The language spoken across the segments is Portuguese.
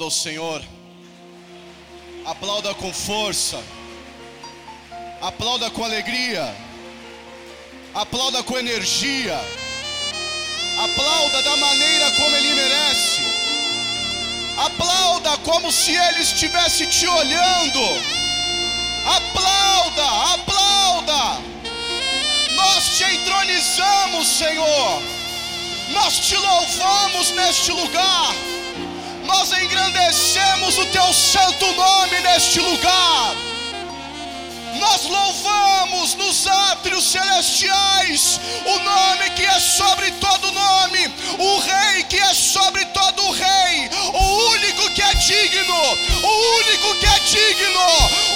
Aplauda o Senhor. Aplauda com força. Aplauda com alegria. Aplauda com energia. Aplauda da maneira como Ele merece. Aplauda como se Ele estivesse te olhando. Aplauda, aplauda. Nós te entronizamos, Senhor. Nós te louvamos neste lugar. Engrandecemos o teu santo nome neste lugar. Nós louvamos nos átrios celestiais o nome que é sobre todo nome, o Rei que é sobre todo rei, o único que é digno, o único que é digno,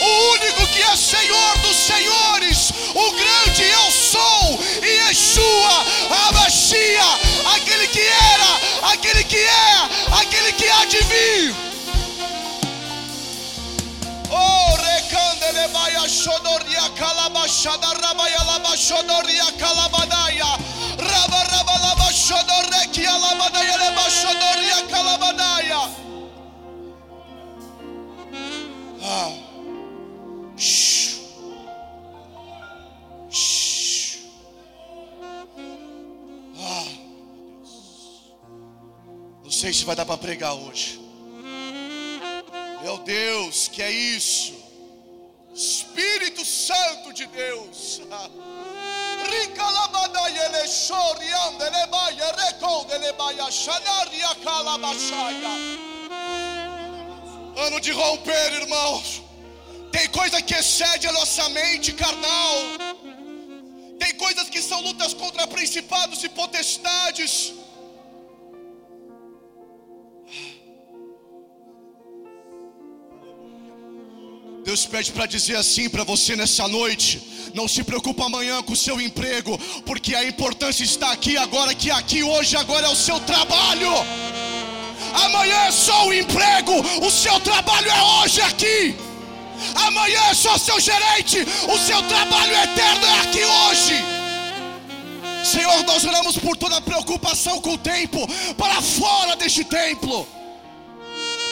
o único que é Senhor dos senhores, o grande eu sou, e Yeshua, Abashia, aquele que era, aquele que é, aquele que há de vir. Shodoria kalabashada rabaya laba shodoria kalabadaya. Raba raba laba shodoreki alabadaya leba shodoria kalabadaya. Ah. Shh. Shh. Ah. Não sei se vai dar para pregar hoje. Meu Deus, que é isso? Espírito Santo de Deus. Ano de romper, irmãos. Tem coisa que excede a nossa mente carnal. Tem coisas que são lutas contra principados e potestades. Deus pede para dizer assim para você nessa noite: não se preocupa amanhã com o seu emprego, porque a importância está aqui agora, que aqui hoje agora é o seu trabalho. Amanhã é só o emprego, o seu trabalho é hoje aqui. Amanhã é só seu gerente, o seu trabalho eterno é aqui hoje. Senhor, nós oramos por toda preocupação com o tempo para fora deste templo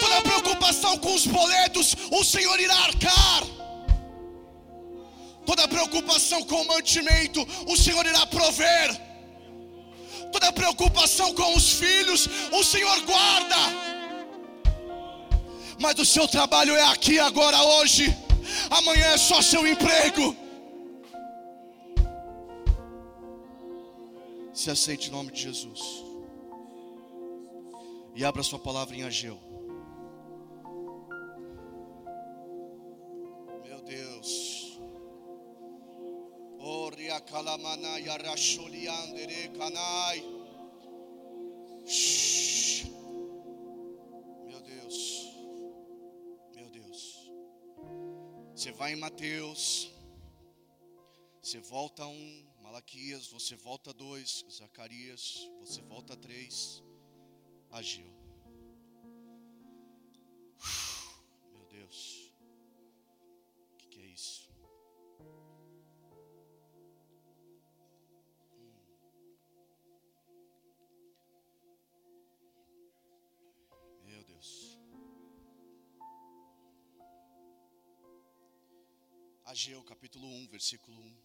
toda preocupação com os boletos, o Senhor irá arcar. Toda preocupação com o mantimento, o Senhor irá prover. Toda preocupação com os filhos, o Senhor guarda. Mas o seu trabalho é aqui, agora, hoje. Amanhã é só seu emprego. Se aceite em nome de Jesus. E abra sua palavra em Ageu. Kalamana yarasholiandere kanai. Meu Deus. Meu Deus. Você vai em Mateus. Você volta um, Malaquias, você volta dois, Zacarias, você volta três, Ageu. Ageu capítulo 1, versículo 1.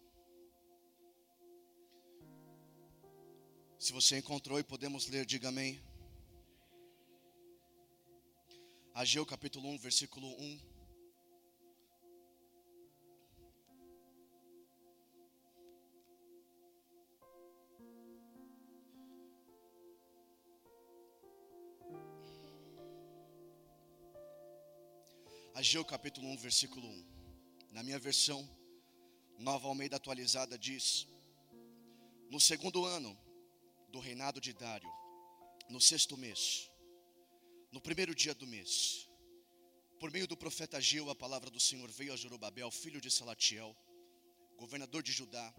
Se você encontrou e podemos ler, diga amém. Ageu capítulo 1, versículo 1. Ageu capítulo 1, versículo 1. Na minha versão, nova Almeida atualizada diz: No segundo ano do reinado de Dário, no sexto mês, no primeiro dia do mês, por meio do profeta Ageu, a palavra do Senhor veio a Zorobabel, filho de Salatiel, governador de Judá,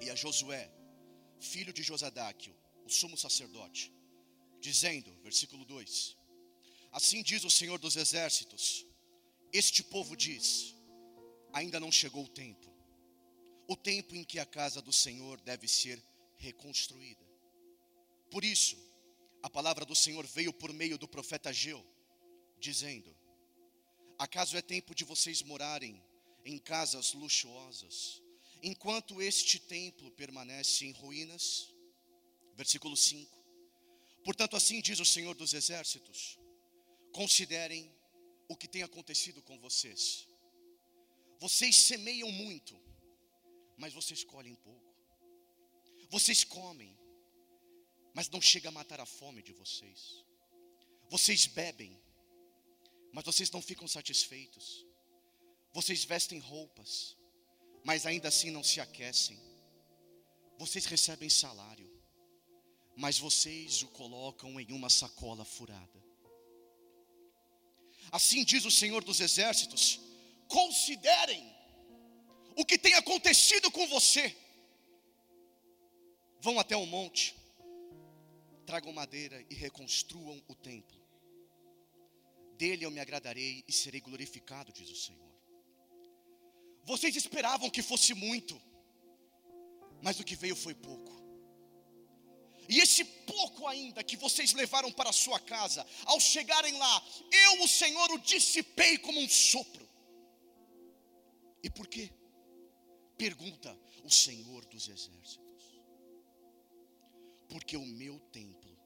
e a Josué, filho de Josadaquio, o sumo sacerdote, dizendo, versículo 2: Assim diz o Senhor dos exércitos: Este povo diz: Ainda não chegou o tempo, o tempo em que a casa do Senhor deve ser reconstruída. Por isso, a palavra do Senhor veio por meio do profeta Geu, dizendo: Acaso é tempo de vocês morarem em casas luxuosas, enquanto este templo permanece em ruínas? Versículo 5. Portanto, assim diz o Senhor dos Exércitos: considerem o que tem acontecido com vocês. Vocês semeiam muito, mas vocês colhem pouco. Vocês comem, mas não chega a matar a fome de vocês. Vocês bebem, mas vocês não ficam satisfeitos. Vocês vestem roupas, mas ainda assim não se aquecem. Vocês recebem salário, mas vocês o colocam em uma sacola furada. Assim diz o Senhor dos Exércitos: considerem o que tem acontecido com você. Vão até o monte, tragam madeira e reconstruam o templo. Dele eu me agradarei e serei glorificado, diz o Senhor. Vocês esperavam que fosse muito, mas o que veio foi pouco. E esse pouco ainda que vocês levaram para a sua casa, ao chegarem lá, eu, o Senhor, o dissipei como um sopro. E por quê? Pergunta o Senhor dos Exércitos. Porque o meu templo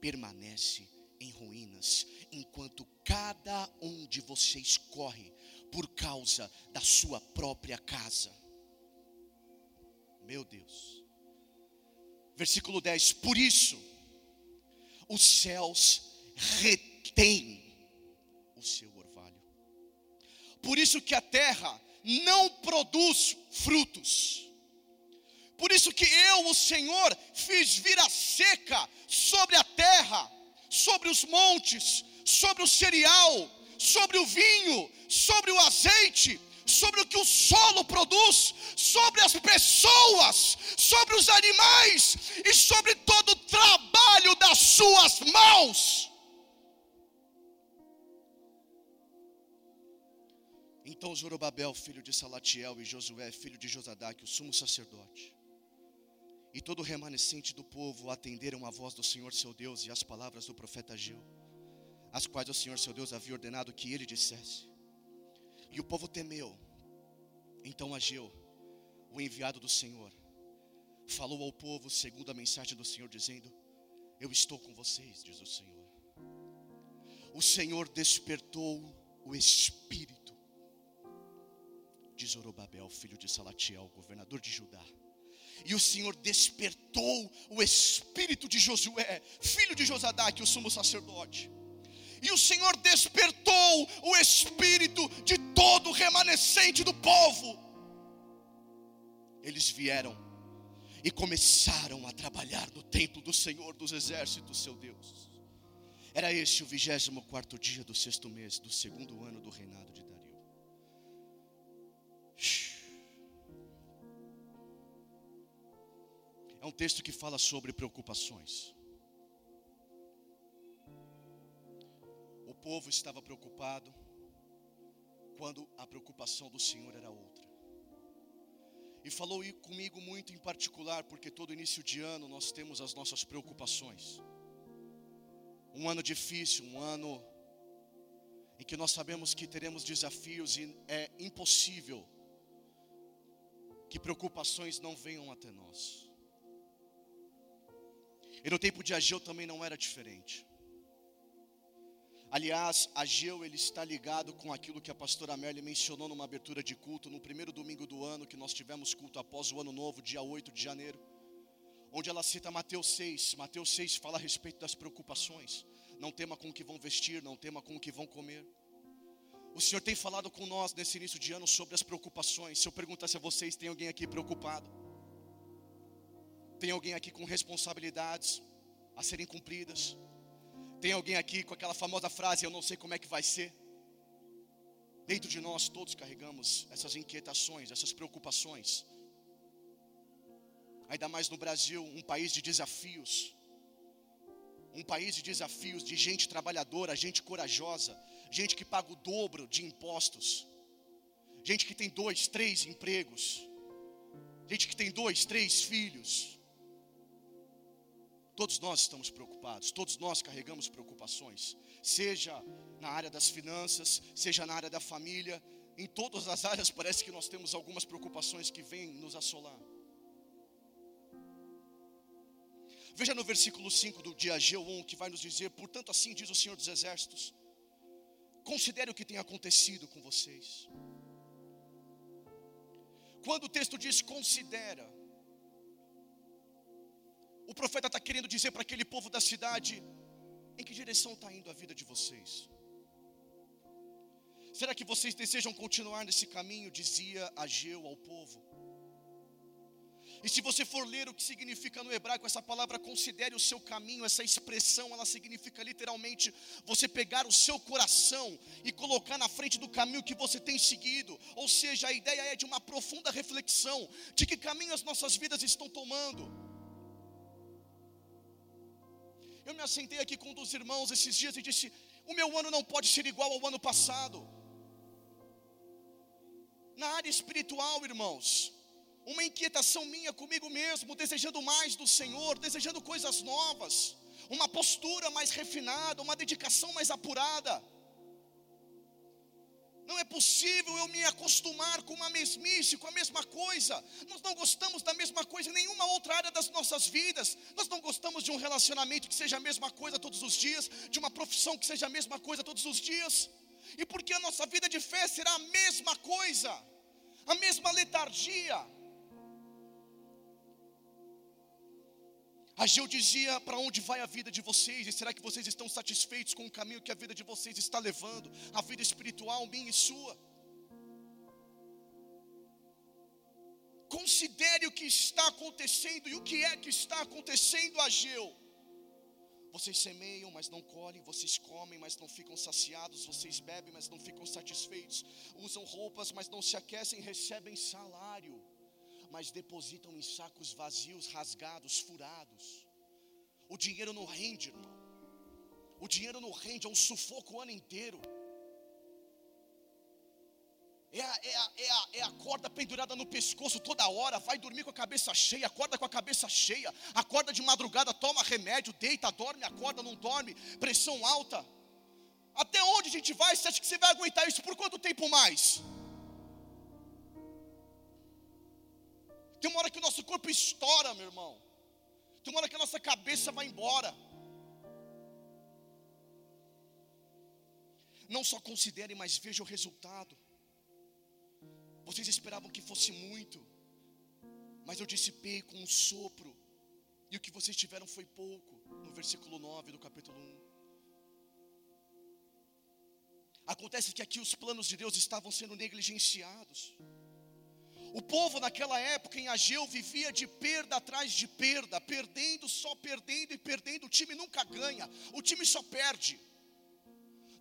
permanece em ruínas, enquanto cada um de vocês corre por causa da sua própria casa. Meu Deus. Versículo 10: Por isso, os céus retêm o seu orvalho. Por isso que a terra não produz frutos. Por isso que eu, o Senhor, fiz vir a seca sobre a terra, sobre os montes, sobre o cereal, sobre o vinho, sobre o azeite, sobre o que o solo produz, sobre as pessoas, sobre os animais e sobre todo o trabalho das suas mãos. Então Zorobabel, filho de Salatiel, e Josué, filho de Josadaque, o sumo sacerdote, e todo o remanescente do povo atenderam a voz do Senhor seu Deus e as palavras do profeta Geu, as quais o Senhor seu Deus havia ordenado que ele dissesse. E o povo temeu. Então Ageu, o enviado do Senhor, falou ao povo segundo a mensagem do Senhor, dizendo: Eu estou com vocês, diz o Senhor. O Senhor despertou o espírito de Zorobabel, filho de Salatiel, governador de Judá. E o Senhor despertou o espírito de Josué, filho de Josadaque, o sumo sacerdote e o Senhor despertou o espírito de todo o remanescente do povo. Eles vieram e começaram a trabalhar no templo do Senhor dos exércitos, seu Deus. Era este o vigésimo quarto dia do sexto mês do segundo ano do reinado de Dario. É um texto que fala sobre preocupações. povo estava preocupado quando a preocupação do Senhor era outra. E falou comigo muito em particular, porque todo início de ano nós temos as nossas preocupações. Um ano difícil, um ano em que nós sabemos que teremos desafios e é impossível que preocupações não venham até nós. E no tempo de Ageu também não era diferente. Aliás, Ageu ele está ligado com aquilo que a pastora Merle mencionou numa abertura de culto no primeiro domingo do ano que nós tivemos culto após o ano novo, dia 8 de janeiro, onde ela cita Mateus 6. Mateus 6 fala a respeito das preocupações. Não tema com o que vão vestir, não tema com o que vão comer. O Senhor tem falado com nós nesse início de ano sobre as preocupações. Se eu perguntasse a vocês, tem alguém aqui preocupado? Tem alguém aqui com responsabilidades a serem cumpridas? Tem alguém aqui com aquela famosa frase: Eu não sei como é que vai ser. Dentro de nós todos carregamos essas inquietações, essas preocupações. Ainda mais no Brasil, um país de desafios, Um país de desafios, de gente trabalhadora, gente corajosa, gente que paga o dobro de impostos, gente que tem dois, três empregos, gente que tem dois, três filhos. Todos nós estamos preocupados, todos nós carregamos preocupações, seja na área das finanças, seja na área da família, em todas as áreas parece que nós temos algumas preocupações que vêm nos assolar. Veja no versículo 5 do dia Ageu 1 que vai nos dizer: Portanto, assim diz o Senhor dos Exércitos: Considere o que tem acontecido com vocês. Quando o texto diz considera, o profeta está querendo dizer para aquele povo da cidade: em que direção está indo a vida de vocês? Será que vocês desejam continuar nesse caminho? Dizia Ageu ao povo. E se você for ler o que significa no hebraico essa palavra, considere o seu caminho, essa expressão, ela significa literalmente você pegar o seu coração e colocar na frente do caminho que você tem seguido. Ou seja, a ideia é de uma profunda reflexão de que caminho as nossas vidas estão tomando. Eu me assentei aqui com um dos irmãos esses dias e disse: O meu ano não pode ser igual ao ano passado. Na área espiritual, irmãos, uma inquietação minha comigo mesmo, desejando mais do Senhor, desejando coisas novas, uma postura mais refinada, uma dedicação mais apurada. Não é possível eu me acostumar com uma mesmice, com a mesma coisa. Nós não gostamos da mesma coisa em nenhuma outra área das nossas vidas. Nós não gostamos de um relacionamento que seja a mesma coisa todos os dias, de uma profissão que seja a mesma coisa todos os dias. E porque a nossa vida de fé será a mesma coisa, a mesma letargia. Ageu dizia: Para onde vai a vida de vocês? E será que vocês estão satisfeitos com o caminho que a vida de vocês está levando? A vida espiritual, minha e sua. Considere o que está acontecendo e o que é que está acontecendo, Ageu. Vocês semeiam, mas não colhem, vocês comem, mas não ficam saciados, vocês bebem, mas não ficam satisfeitos, usam roupas, mas não se aquecem, recebem salário mas depositam em sacos vazios, rasgados, furados. O dinheiro não rende, irmão. O dinheiro não rende, é um sufoco o ano inteiro. É a, é, a, é, a, é a corda pendurada no pescoço toda hora. Vai dormir com a cabeça cheia, acorda com a cabeça cheia. Acorda de madrugada, toma remédio, deita, dorme, acorda, não dorme. Pressão alta. Até onde a gente vai? Você acha que você vai aguentar isso por quanto tempo mais? Tem uma hora que o nosso corpo estoura, meu irmão. Tem uma hora que a nossa cabeça vai embora. Não só considerem, mas vejam o resultado. Vocês esperavam que fosse muito, mas eu dissipei com um sopro, e o que vocês tiveram foi pouco, no versículo 9 do capítulo 1. Acontece que aqui os planos de Deus estavam sendo negligenciados. O povo naquela época em Ageu vivia de perda atrás de perda, perdendo, só perdendo e perdendo. O time nunca ganha, o time só perde.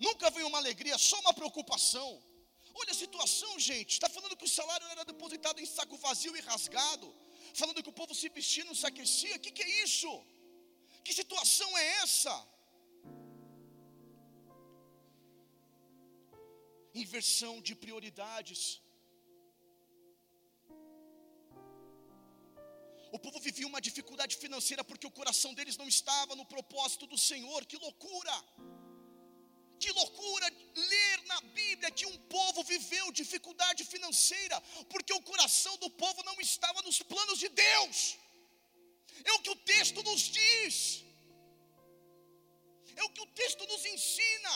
Nunca vem uma alegria, só uma preocupação. Olha a situação, gente. Está falando que o salário era depositado em saco vazio e rasgado. Falando que o povo se vestia não se aquecia. O que, que é isso? Que situação é essa? Inversão de prioridades. O povo vivia uma dificuldade financeira porque o coração deles não estava no propósito do Senhor. Que loucura! Que loucura ler na Bíblia que um povo viveu dificuldade financeira porque o coração do povo não estava nos planos de Deus. É o que o texto nos diz. É o que o texto nos ensina.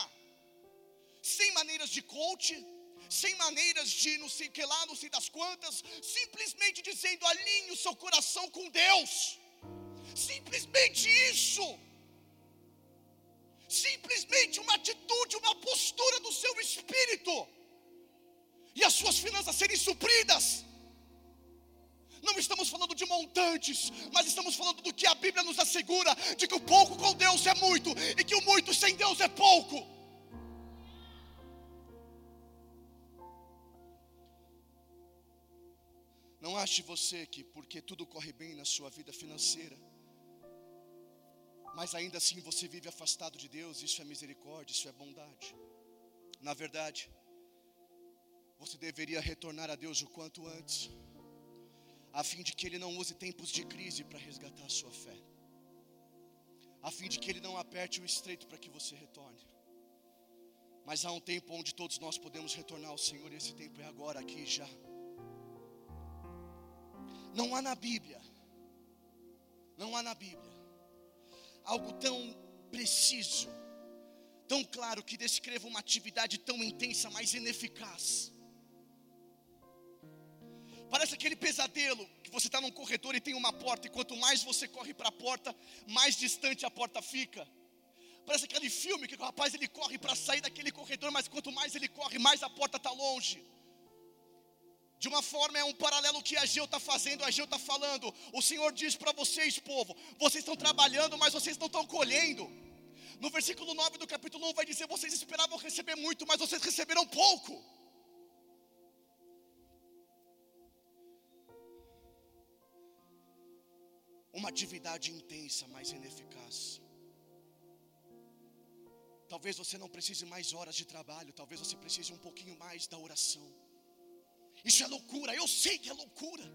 Sem maneiras de coach, sem maneiras de não sei que lá, não sei das quantas, simplesmente dizendo: alinhe o seu coração com Deus. Simplesmente isso. Simplesmente uma atitude, uma postura do seu espírito. E as suas finanças serem supridas. Não estamos falando de montantes, mas estamos falando do que a Bíblia nos assegura: de que o pouco com Deus é muito, e que o muito sem Deus é pouco. Não ache você que porque tudo corre bem na sua vida financeira, mas ainda assim você vive afastado de Deus, isso é misericórdia, isso é bondade. Na verdade, você deveria retornar a Deus o quanto antes, a fim de que Ele não use tempos de crise para resgatar a sua fé, a fim de que Ele não aperte o estreito para que você retorne. Mas há um tempo onde todos nós podemos retornar ao Senhor, e esse tempo é agora, aqui já. Não há na Bíblia, não há na Bíblia, algo tão preciso, tão claro, que descreva uma atividade tão intensa, mas ineficaz. Parece aquele pesadelo que você está num corredor e tem uma porta, e quanto mais você corre para a porta, mais distante a porta fica. Parece aquele filme que o rapaz ele corre para sair daquele corredor, mas quanto mais ele corre, mais a porta está longe. De uma forma é um paralelo que Ageu está fazendo, Ageu está falando. O Senhor diz para vocês, povo, vocês estão trabalhando, mas vocês não estão colhendo. No versículo 9 do capítulo 1 vai dizer: vocês esperavam receber muito, mas vocês receberam pouco. Uma atividade intensa, mas ineficaz. Talvez você não precise mais horas de trabalho, talvez você precise um pouquinho mais da oração. Isso é loucura, eu sei que é loucura.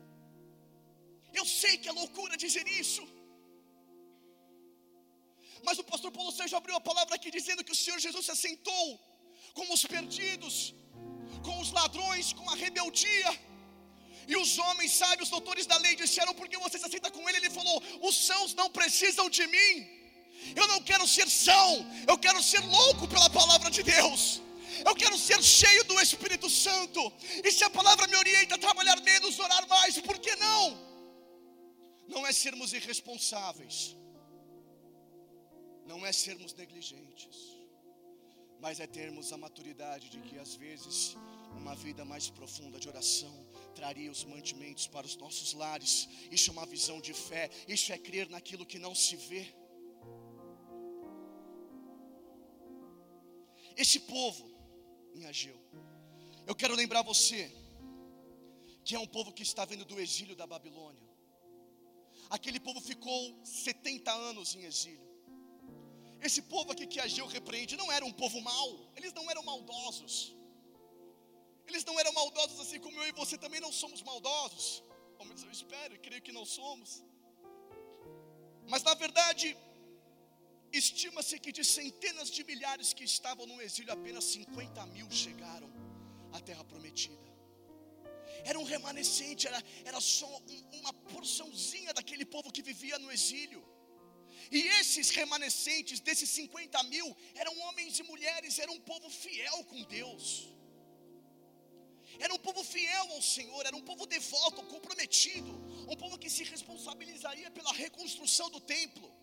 Eu sei que é loucura dizer isso. Mas o pastor Paulo Sérgio abriu a palavra aqui dizendo que o Senhor Jesus se assentou com os perdidos, com os ladrões, com a rebeldia. E os homens sábios, doutores da lei, disseram: porque você se assenta com ele? Ele falou: os sãos não precisam de mim. Eu não quero ser são, eu quero ser louco pela palavra de Deus. Eu quero ser cheio do Espírito Santo. E se a palavra me orienta a trabalhar menos, orar mais, por que não? Não é sermos irresponsáveis, não é sermos negligentes, mas é termos a maturidade de que às vezes uma vida mais profunda de oração traria os mantimentos para os nossos lares. Isso é uma visão de fé, isso é crer naquilo que não se vê. Esse povo em Ageu. Eu quero lembrar você que é um povo que está vindo do exílio da Babilônia. Aquele povo ficou 70 anos em exílio. Esse povo aqui que Ageu repreende não era um povo mau, eles não eram maldosos. Eles não eram maldosos assim como eu e você também não somos maldosos. Pelo menos eu espero e creio que não somos. Mas na verdade, Estima-se que de centenas de milhares que estavam no exílio, apenas 50 mil chegaram à terra prometida. Era um remanescente, era, era só um, uma porçãozinha daquele povo que vivia no exílio. E esses remanescentes, desses 50 mil, eram homens e mulheres, era um povo fiel com Deus. Era um povo fiel ao Senhor, era um povo devoto, comprometido, um povo que se responsabilizaria pela reconstrução do templo.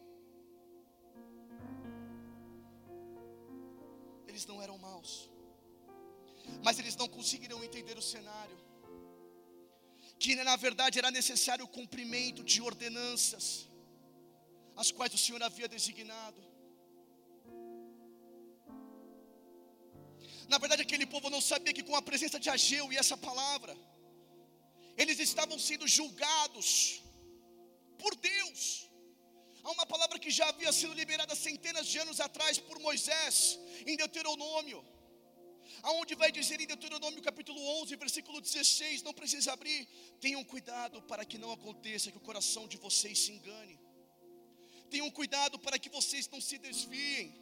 Eles não eram maus, mas eles não conseguiram entender o cenário, que na verdade era necessário o cumprimento de ordenanças, as quais o Senhor havia designado. Na verdade, aquele povo não sabia que com a presença de Ageu e essa palavra, eles estavam sendo julgados por Deus. Há uma palavra que já havia sido liberada centenas de anos atrás por Moisés, em Deuteronômio, aonde vai dizer em Deuteronômio capítulo 11, versículo 16, não precisa abrir, tenham cuidado para que não aconteça que o coração de vocês se engane. Tenham cuidado para que vocês não se desviem.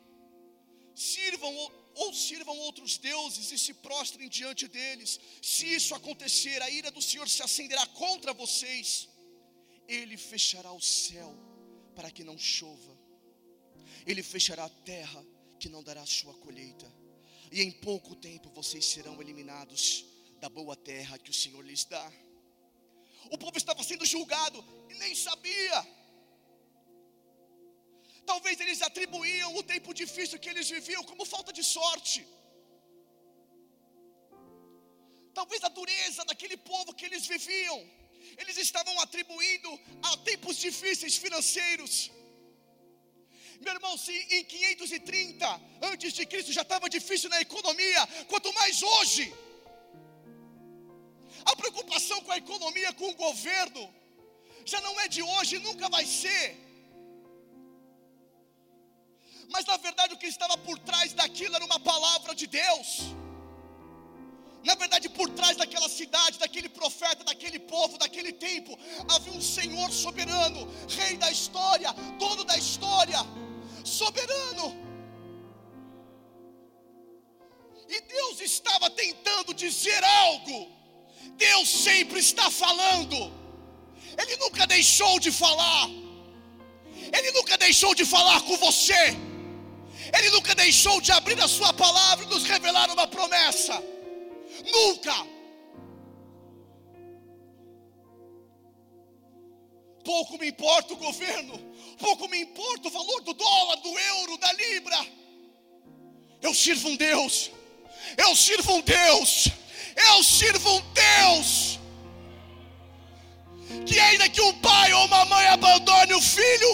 Sirvam ou, sirvam outros deuses e se prostrem diante deles. Se isso acontecer, a ira do Senhor se acenderá contra vocês. Ele fechará o céu para que não chova. Ele fechará a terra que não dará sua colheita. E em pouco tempo vocês serão eliminados da boa terra que o Senhor lhes dá. O povo estava sendo julgado e nem sabia. Talvez eles atribuíam o tempo difícil que eles viviam como falta de sorte. Talvez a dureza daquele povo que eles viviam eles estavam atribuindo a tempos difíceis financeiros. Meu irmão, se em 530 antes de Cristo já estava difícil na economia, quanto mais hoje. A preocupação com a economia, com o governo, já não é de hoje, nunca vai ser. Mas na verdade o que estava por trás daquilo era uma palavra de Deus. Na verdade, por trás daquela cidade, daquele profeta, daquele povo, daquele tempo, havia um Senhor soberano, Rei da história, dono da história, soberano. E Deus estava tentando dizer algo. Deus sempre está falando. Ele nunca deixou de falar. Ele nunca deixou de falar com você. Ele nunca deixou de abrir a sua palavra e nos revelar uma promessa. Nunca. Pouco me importa o governo, pouco me importa o valor do dólar, do euro, da libra. Eu sirvo um Deus, eu sirvo um Deus, eu sirvo um Deus. Que ainda que um pai ou uma mãe abandone o filho,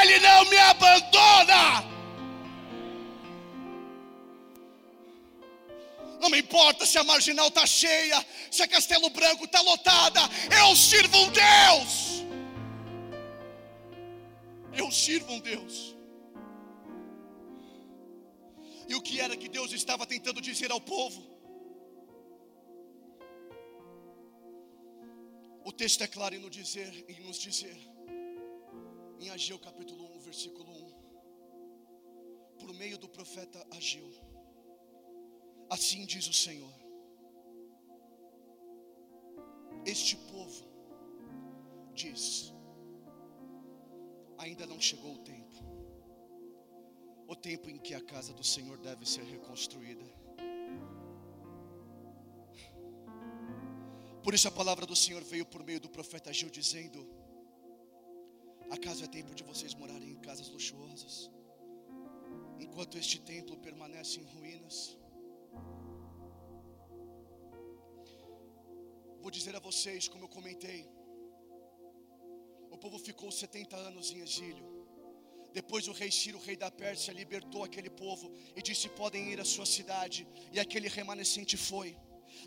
ele não me abandona. Não me importa se a marginal está cheia, se a Castelo Branco está lotada. Eu sirvo um Deus. Eu sirvo um Deus. E o que era que Deus estava tentando dizer ao povo? O texto é claro em nos dizer, em nos dizer, em Ageu capítulo 1, versículo 1, por meio do profeta Ageu. Assim diz o Senhor: Este povo diz: Ainda não chegou o tempo, o tempo em que a casa do Senhor deve ser reconstruída. Por isso a palavra do Senhor veio por meio do profeta Gil dizendo: Acaso é tempo de vocês morarem em casas luxuosas, enquanto este templo permanece em ruínas? Vou dizer a vocês, como eu comentei, povo ficou 70 anos em exílio. Depois o rei Ciro, rei da Pérsia, libertou aquele povo e disse: podem ir à sua cidade. E aquele remanescente foi.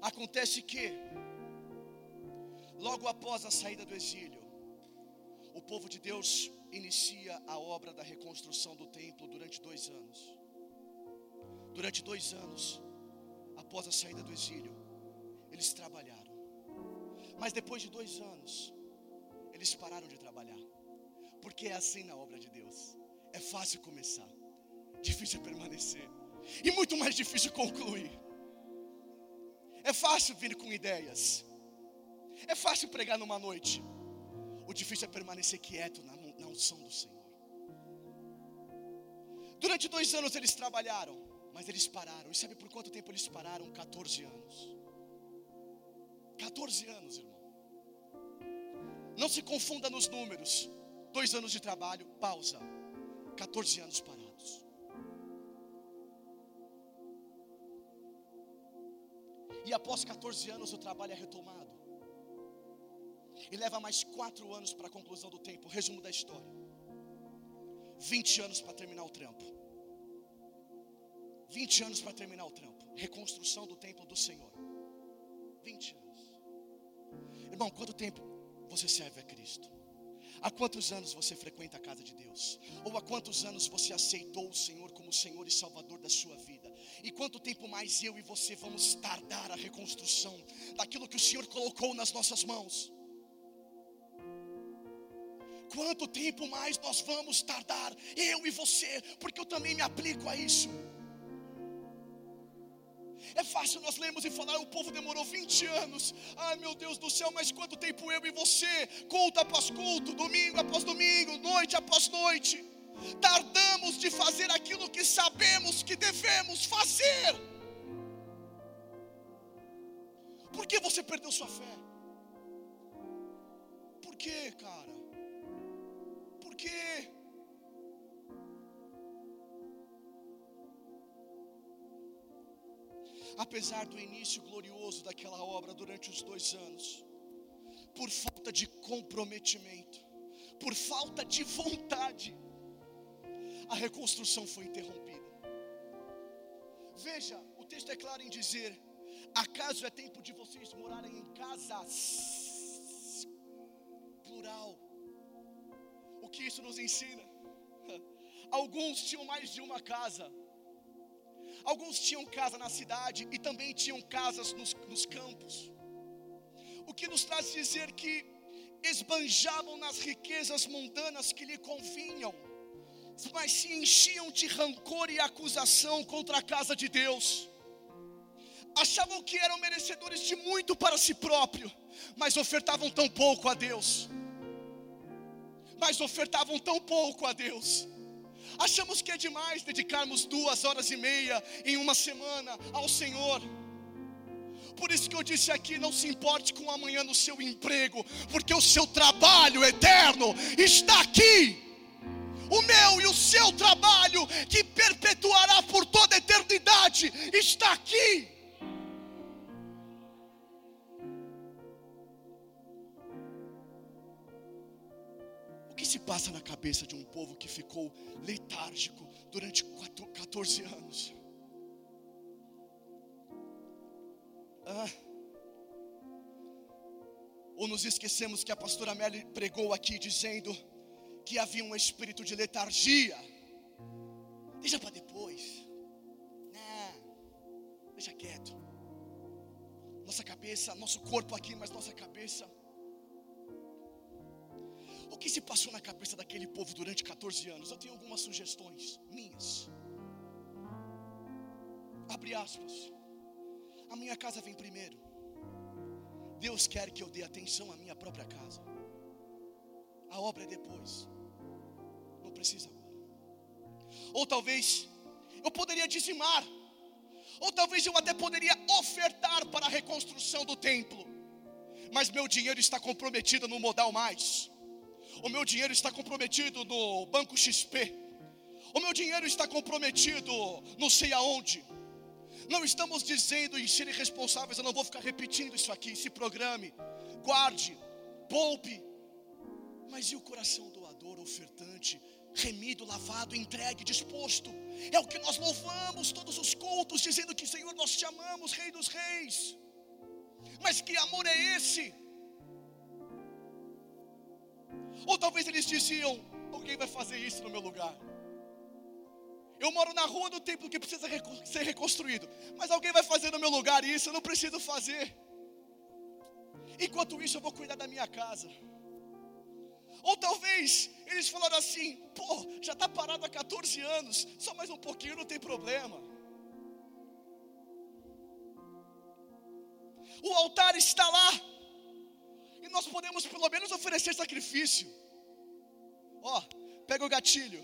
Acontece que, logo após a saída do exílio, o povo de Deus inicia a obra da reconstrução do templo durante dois anos. Durante dois anos, após a saída do exílio, eles trabalharam. Mas depois de dois anos, eles pararam de trabalhar. Porque é assim na obra de Deus. É fácil começar, difícil é permanecer, e muito mais difícil concluir. É fácil vir com ideias, é fácil pregar numa noite. O difícil é permanecer quieto na, na unção do Senhor. Durante dois anos eles trabalharam, mas eles pararam. E sabe por quanto tempo eles pararam? 14 anos. 14 anos, irmão. Não se confunda nos números. Dois anos de trabalho, pausa. 14 anos parados. E após 14 anos o trabalho é retomado. E leva mais quatro anos para a conclusão do tempo. Resumo da história. 20 anos para terminar o trampo. 20 anos para terminar o trampo. Reconstrução do templo do Senhor. 20 anos. Irmão, quanto tempo você serve a Cristo? Há quantos anos você frequenta a casa de Deus? Ou há quantos anos você aceitou o Senhor como Senhor e Salvador da sua vida? E quanto tempo mais eu e você vamos tardar a reconstrução daquilo que o Senhor colocou nas nossas mãos? Quanto tempo mais nós vamos tardar, eu e você, porque eu também me aplico a isso. É fácil nós lermos e falar, o povo demorou 20 anos. Ai meu Deus do céu, mas quanto tempo eu e você, culto após culto, domingo após domingo, noite após noite, tardamos de fazer aquilo que sabemos que devemos fazer. Por que você perdeu sua fé? Por que, cara? Por quê? Apesar do início glorioso daquela obra durante os dois anos, por falta de comprometimento, por falta de vontade, a reconstrução foi interrompida. Veja, o texto é claro em dizer: acaso é tempo de vocês morarem em casas? Plural. O que isso nos ensina? Alguns tinham mais de uma casa. Alguns tinham casa na cidade e também tinham casas nos, nos campos. O que nos traz dizer que esbanjavam nas riquezas mundanas que lhe convinham, mas se enchiam de rancor e acusação contra a casa de Deus. Achavam que eram merecedores de muito para si próprio, mas ofertavam tão pouco a Deus. Mas ofertavam tão pouco a Deus. Achamos que é demais dedicarmos duas horas e meia em uma semana ao Senhor. Por isso que eu disse aqui: não se importe com amanhã no seu emprego, porque o seu trabalho eterno está aqui. O meu e o seu trabalho, que perpetuará por toda a eternidade, está aqui. Se passa na cabeça de um povo que ficou letárgico durante 14 anos? Ah. Ou nos esquecemos que a pastora Amélia pregou aqui dizendo que havia um espírito de letargia. Deixa para depois. Não, deixa quieto. Nossa cabeça, nosso corpo aqui, mas nossa cabeça. O que se passou na cabeça daquele povo durante 14 anos? Eu tenho algumas sugestões minhas. Abre aspas. A minha casa vem primeiro. Deus quer que eu dê atenção à minha própria casa. A obra é depois. Não precisa agora. Ou talvez eu poderia dizimar. Ou talvez eu até poderia ofertar para a reconstrução do templo. Mas meu dinheiro está comprometido no modal mais. O meu dinheiro está comprometido no banco XP. O meu dinheiro está comprometido não sei aonde. Não estamos dizendo em ser irresponsáveis, eu não vou ficar repetindo isso aqui. Se programe, guarde, poupe. Mas e o coração doador, ofertante, remido, lavado, entregue, disposto? É o que nós louvamos todos os cultos, dizendo que Senhor, nós te amamos, Rei dos Reis. Mas que amor é esse? Ou talvez eles diziam: alguém vai fazer isso no meu lugar. Eu moro na rua do templo que precisa ser reconstruído, mas alguém vai fazer no meu lugar isso, eu não preciso fazer. Enquanto isso, eu vou cuidar da minha casa. Ou talvez eles falaram assim: pô, já está parado há 14 anos, só mais um pouquinho não tem problema. O altar está lá, e nós podemos pelo menos oferecer sacrifício. Ó, pega o gatilho.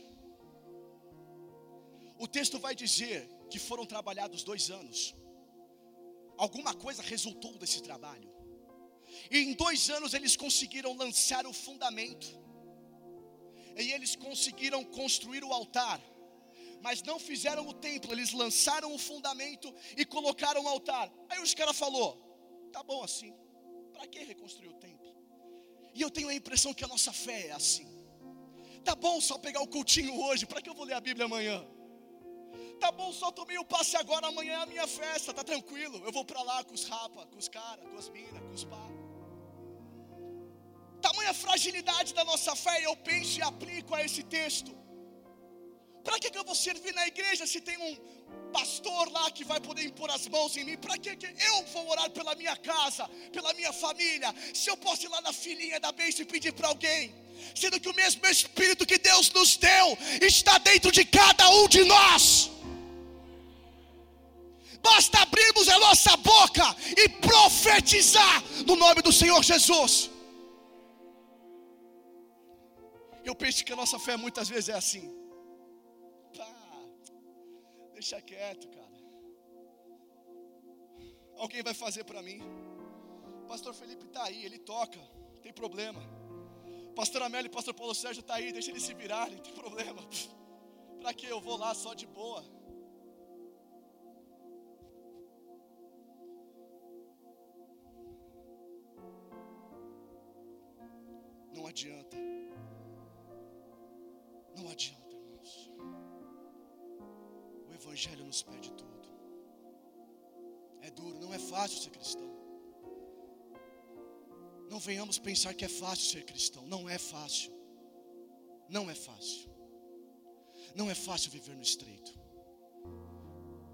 O texto vai dizer que foram trabalhados dois anos. Alguma coisa resultou desse trabalho. E em dois anos eles conseguiram lançar o fundamento. E eles conseguiram construir o altar. Mas não fizeram o templo, eles lançaram o fundamento e colocaram o altar. Aí os caras falou: "Tá bom assim. Para que reconstruir o templo?" E eu tenho a impressão que a nossa fé é assim. Tá bom só pegar o cultinho hoje, para que eu vou ler a Bíblia amanhã? Tá bom, só tomei o passe agora, amanhã é a minha festa, tá tranquilo. Eu vou para lá com os rapa, com os caras, com as minas, com os pá. Tamanha fragilidade da nossa fé, eu penso e aplico a esse texto. Para que, que eu vou servir na igreja se tem um pastor lá que vai poder impor as mãos em mim? Para que, que eu vou orar pela minha casa, pela minha família? Se eu posso ir lá na filhinha da bênção e pedir para alguém? Sendo que o mesmo Espírito que Deus nos deu está dentro de cada um de nós. Basta abrirmos a nossa boca e profetizar no nome do Senhor Jesus. Eu penso que a nossa fé muitas vezes é assim. Deixa quieto, cara. Alguém vai fazer para mim. Pastor Felipe está aí, ele toca, não tem problema. Pastor Amélia e Pastor Paulo Sérgio está aí, deixa ele se virar, não tem problema. Para que eu vou lá só de boa? Não adianta. Não adianta, Evangelho nos pede tudo. É duro, não é fácil ser cristão. Não venhamos pensar que é fácil ser cristão. Não é fácil. Não é fácil. Não é fácil viver no estreito.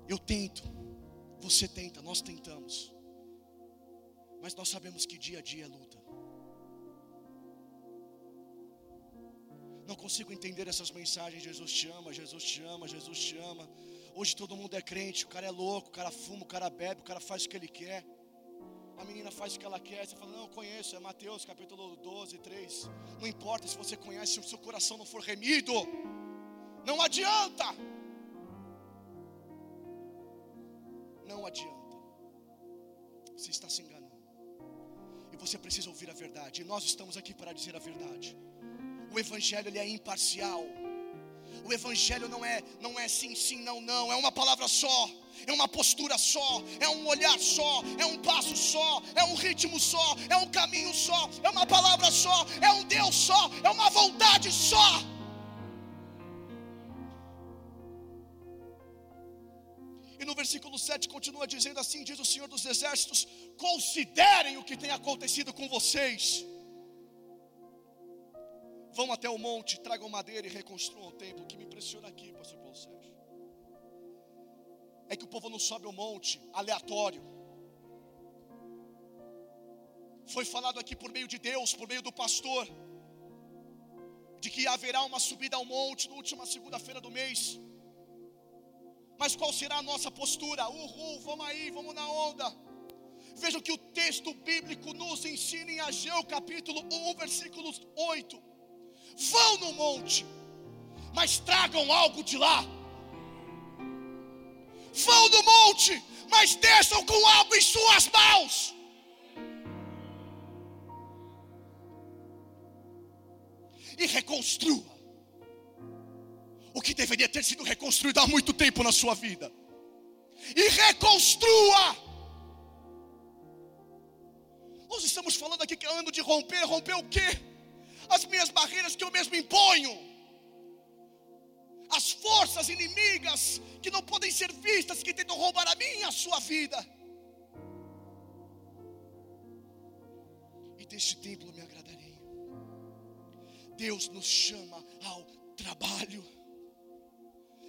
Eu tento, você tenta, nós tentamos. Mas nós sabemos que dia a dia é luta. Não consigo entender essas mensagens. Jesus te ama, Jesus te ama, Jesus te ama. Hoje todo mundo é crente, o cara é louco, o cara fuma, o cara bebe, o cara faz o que ele quer. A menina faz o que ela quer. Você fala, não, eu conheço, é Mateus capítulo 12, 3. Não importa se você conhece, se o seu coração não for remido. Não adianta. Não adianta. Você está se enganando. E você precisa ouvir a verdade. E nós estamos aqui para dizer a verdade. O evangelho ele é imparcial. O evangelho não é não é sim, sim, não, não, é uma palavra só, é uma postura só, é um olhar só, é um passo só, é um ritmo só, é um caminho só, é uma palavra só, é um Deus só, é uma vontade só. E no versículo 7 continua dizendo assim: diz o Senhor dos Exércitos: considerem o que tem acontecido com vocês vão até o monte, tragam madeira e reconstruam o templo. O que me impressiona aqui, pastor Paulo Sérgio, é que o povo não sobe o monte aleatório. Foi falado aqui por meio de Deus, por meio do pastor, de que haverá uma subida ao monte na última segunda-feira do mês. Mas qual será a nossa postura? Uhul, vamos aí, vamos na onda. Veja o que o texto bíblico nos ensina em Ageu, capítulo 1, versículo 8 vão no monte, mas tragam algo de lá. Vão no monte, mas desçam com algo em suas mãos. E reconstrua o que deveria ter sido reconstruído há muito tempo na sua vida. E reconstrua. Nós estamos falando aqui que é ano de romper, romper o quê? As minhas barreiras que eu mesmo imponho, as forças inimigas que não podem ser vistas, que tentam roubar a minha e a sua vida. E deste templo me agradarei. Deus nos chama ao trabalho.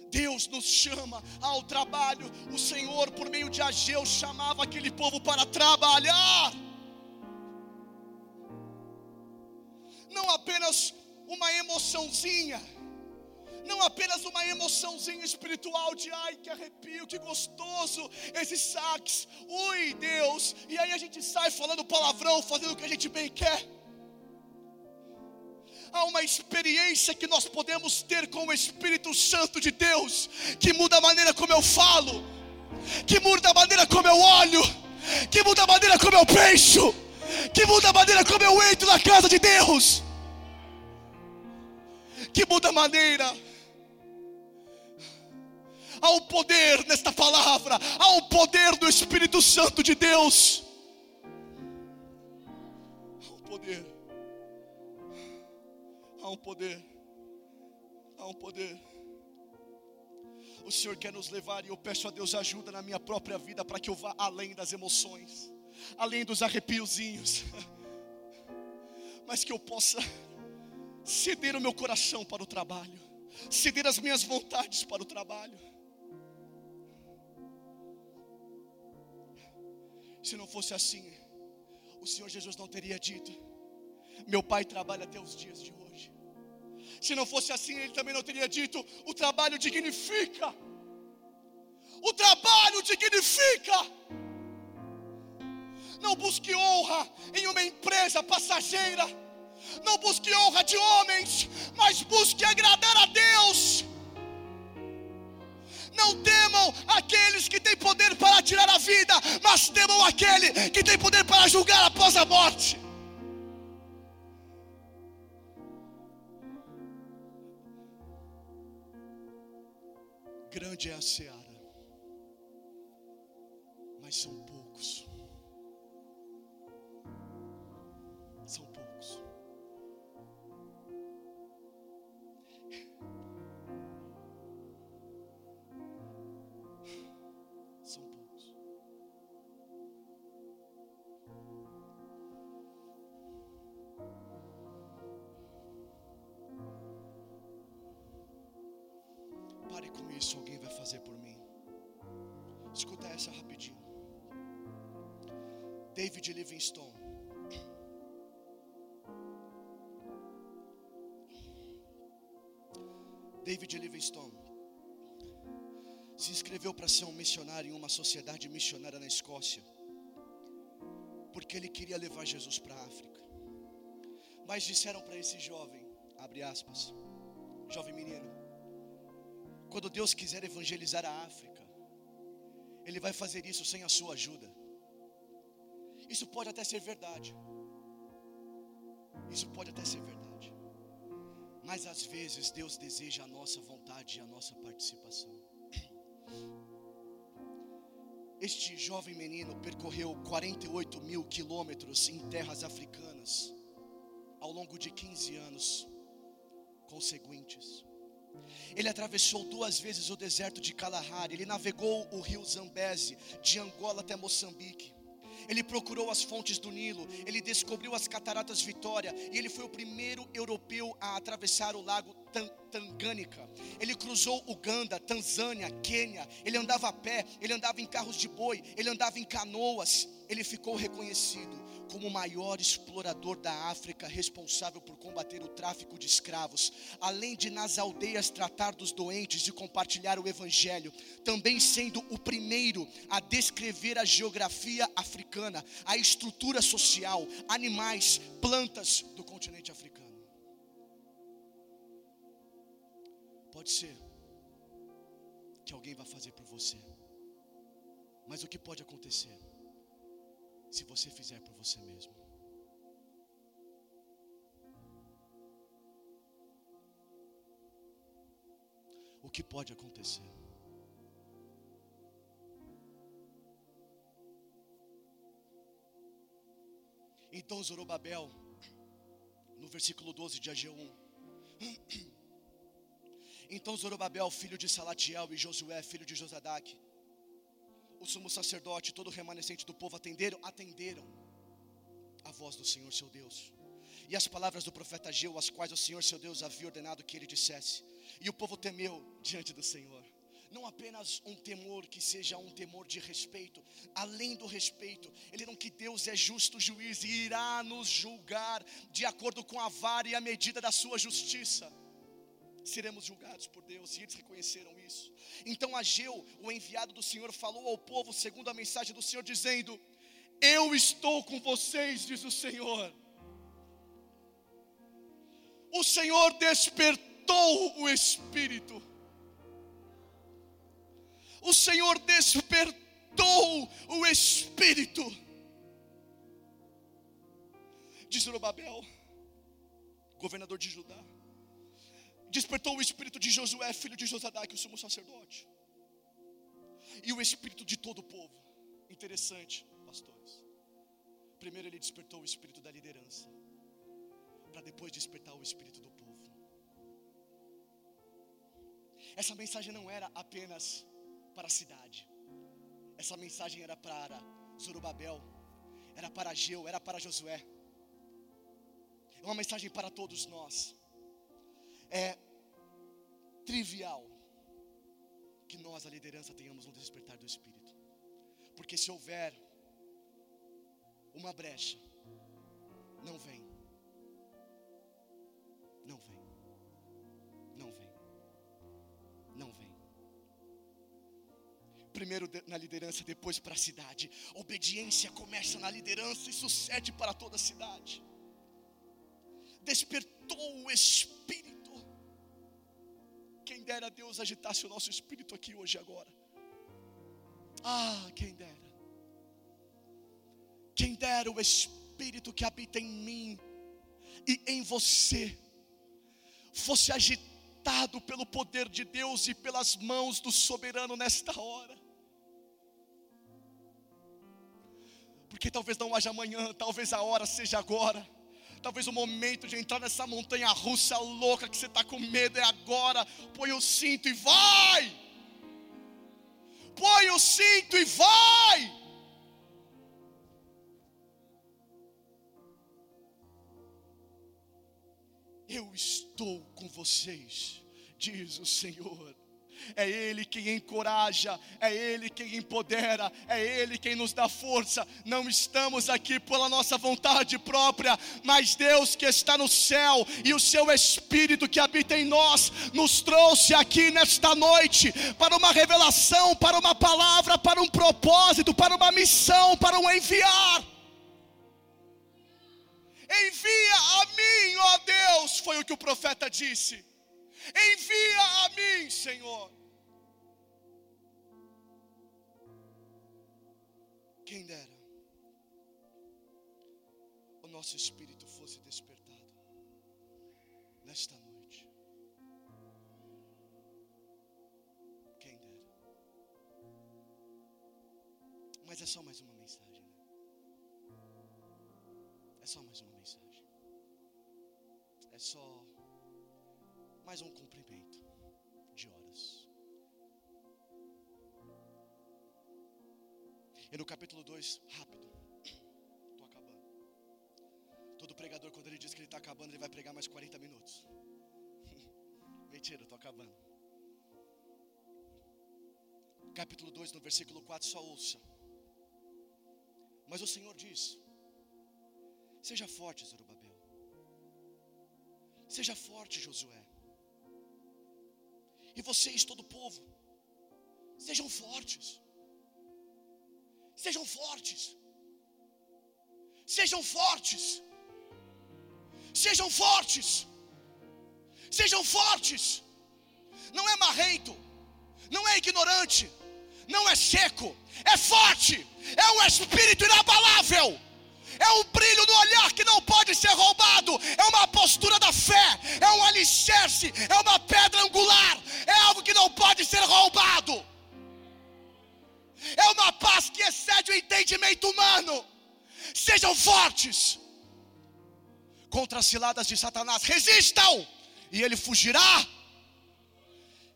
Deus nos chama ao trabalho. O Senhor, por meio de Ageu, chamava aquele povo para trabalhar. Apenas uma emoçãozinha, não apenas uma emoçãozinha espiritual de ai que arrepio, que gostoso, esse sax, ui Deus, e aí a gente sai falando palavrão, fazendo o que a gente bem quer. Há uma experiência que nós podemos ter com o Espírito Santo de Deus, que muda a maneira como eu falo, que muda a maneira como eu olho, que muda a maneira como eu penso, que muda a maneira como eu entro na casa de Deus que muda a maneira. Há um poder nesta palavra, há um poder do Espírito Santo de Deus. Há um poder, há um poder, há um poder. O Senhor quer nos levar e eu peço a Deus ajuda na minha própria vida para que eu vá além das emoções, além dos arrepiozinhos, mas que eu possa ceder o meu coração para o trabalho, ceder as minhas vontades para o trabalho. Se não fosse assim, o Senhor Jesus não teria dito: Meu pai trabalha até os dias de hoje. Se não fosse assim, ele também não teria dito: O trabalho dignifica. O trabalho dignifica. Não busque honra em uma empresa passageira não busque honra de homens, mas busque agradar a Deus. Não temam aqueles que têm poder para tirar a vida, mas temam aquele que tem poder para julgar após a morte. Grande é a seara, mas são poucos. David Livingstone se inscreveu para ser um missionário em uma sociedade missionária na Escócia, porque ele queria levar Jesus para a África. Mas disseram para esse jovem, abre aspas, jovem menino, quando Deus quiser evangelizar a África, Ele vai fazer isso sem a sua ajuda. Isso pode até ser verdade. Isso pode até ser verdade. Mas às vezes Deus deseja a nossa vontade e a nossa participação. Este jovem menino percorreu 48 mil quilômetros em terras africanas ao longo de 15 anos conseguintes. Ele atravessou duas vezes o deserto de Kalahari, ele navegou o rio Zambeze, de Angola até Moçambique. Ele procurou as fontes do Nilo, ele descobriu as cataratas Vitória e ele foi o primeiro europeu a atravessar o lago Tangânica. Ele cruzou Uganda, Tanzânia, Quênia. Ele andava a pé, ele andava em carros de boi, ele andava em canoas. Ele ficou reconhecido como o maior explorador da África, responsável por combater o tráfico de escravos, além de nas aldeias tratar dos doentes e compartilhar o evangelho, também sendo o primeiro a descrever a geografia africana, a estrutura social, animais, plantas do continente africano. Pode ser que alguém vai fazer por você, mas o que pode acontecer? se você fizer por você mesmo. O que pode acontecer? Então Zorobabel, no versículo 12 de AG1, então Zorobabel, filho de Salatiel, e Josué, filho de Josadaque, o sumo sacerdote, todo o remanescente do povo atenderam, atenderam a voz do Senhor seu Deus. E as palavras do profeta Geu, as quais o Senhor seu Deus havia ordenado que ele dissesse. E o povo temeu diante do Senhor. Não apenas um temor que seja um temor de respeito, além do respeito, ele não que Deus é justo juiz e irá nos julgar de acordo com a vara e a medida da sua justiça seremos julgados por Deus, e eles reconheceram isso. Então Ageu, o enviado do Senhor, falou ao povo segundo a mensagem do Senhor, dizendo: Eu estou com vocês, diz o Senhor. O Senhor despertou o espírito. O Senhor despertou o espírito. Diz Zorobabel, governador de Judá despertou o espírito de Josué, filho de Josadaque, o sumo sacerdote, e o espírito de todo o povo. Interessante, pastores. Primeiro ele despertou o espírito da liderança, para depois despertar o espírito do povo. Essa mensagem não era apenas para a cidade, essa mensagem era para Zorobabel, era para Geu, era para Josué. É uma mensagem para todos nós é trivial que nós, a liderança, tenhamos um despertar do Espírito. Porque se houver uma brecha, não vem. Não vem. Não vem. Não vem. Primeiro na liderança, depois para a cidade. Obediência começa na liderança e sucede para toda a cidade. Despertou o Espírito quem dera Deus agitasse o nosso espírito aqui hoje agora. Ah, quem dera. Quem dera o espírito que habita em mim e em você fosse agitado pelo poder de Deus e pelas mãos do soberano nesta hora. Porque talvez não haja amanhã, talvez a hora seja agora. Talvez o momento de entrar nessa montanha russa louca que você está com medo é agora. Põe o cinto e vai! Põe o cinto e vai! Eu estou com vocês, diz o Senhor. É Ele quem encoraja, é Ele quem empodera, é Ele quem nos dá força. Não estamos aqui pela nossa vontade própria, mas Deus que está no céu e o Seu Espírito que habita em nós nos trouxe aqui nesta noite para uma revelação, para uma palavra, para um propósito, para uma missão, para um enviar. Envia a mim, ó Deus, foi o que o profeta disse. Envia a mim, Senhor. Quem dera o nosso espírito mais um cumprimento de horas. E no capítulo 2, rápido, estou acabando. Todo pregador, quando ele diz que ele está acabando, ele vai pregar mais 40 minutos. Mentira, estou acabando. Capítulo 2, no versículo 4, só ouça. Mas o Senhor diz: Seja forte, Zorobabel. Seja forte, Josué. E vocês, todo o povo, sejam fortes. Sejam fortes. Sejam fortes. Sejam fortes. Sejam fortes. Não é marrento. Não é ignorante. Não é seco. É forte. É um espírito inabalável. É um brilho no olhar que não pode ser roubado. É uma postura da fé. É um alicerce. É uma pedra angular. É algo que não pode ser roubado. É uma paz que excede o entendimento humano. Sejam fortes contra as ciladas de Satanás. Resistam e ele fugirá.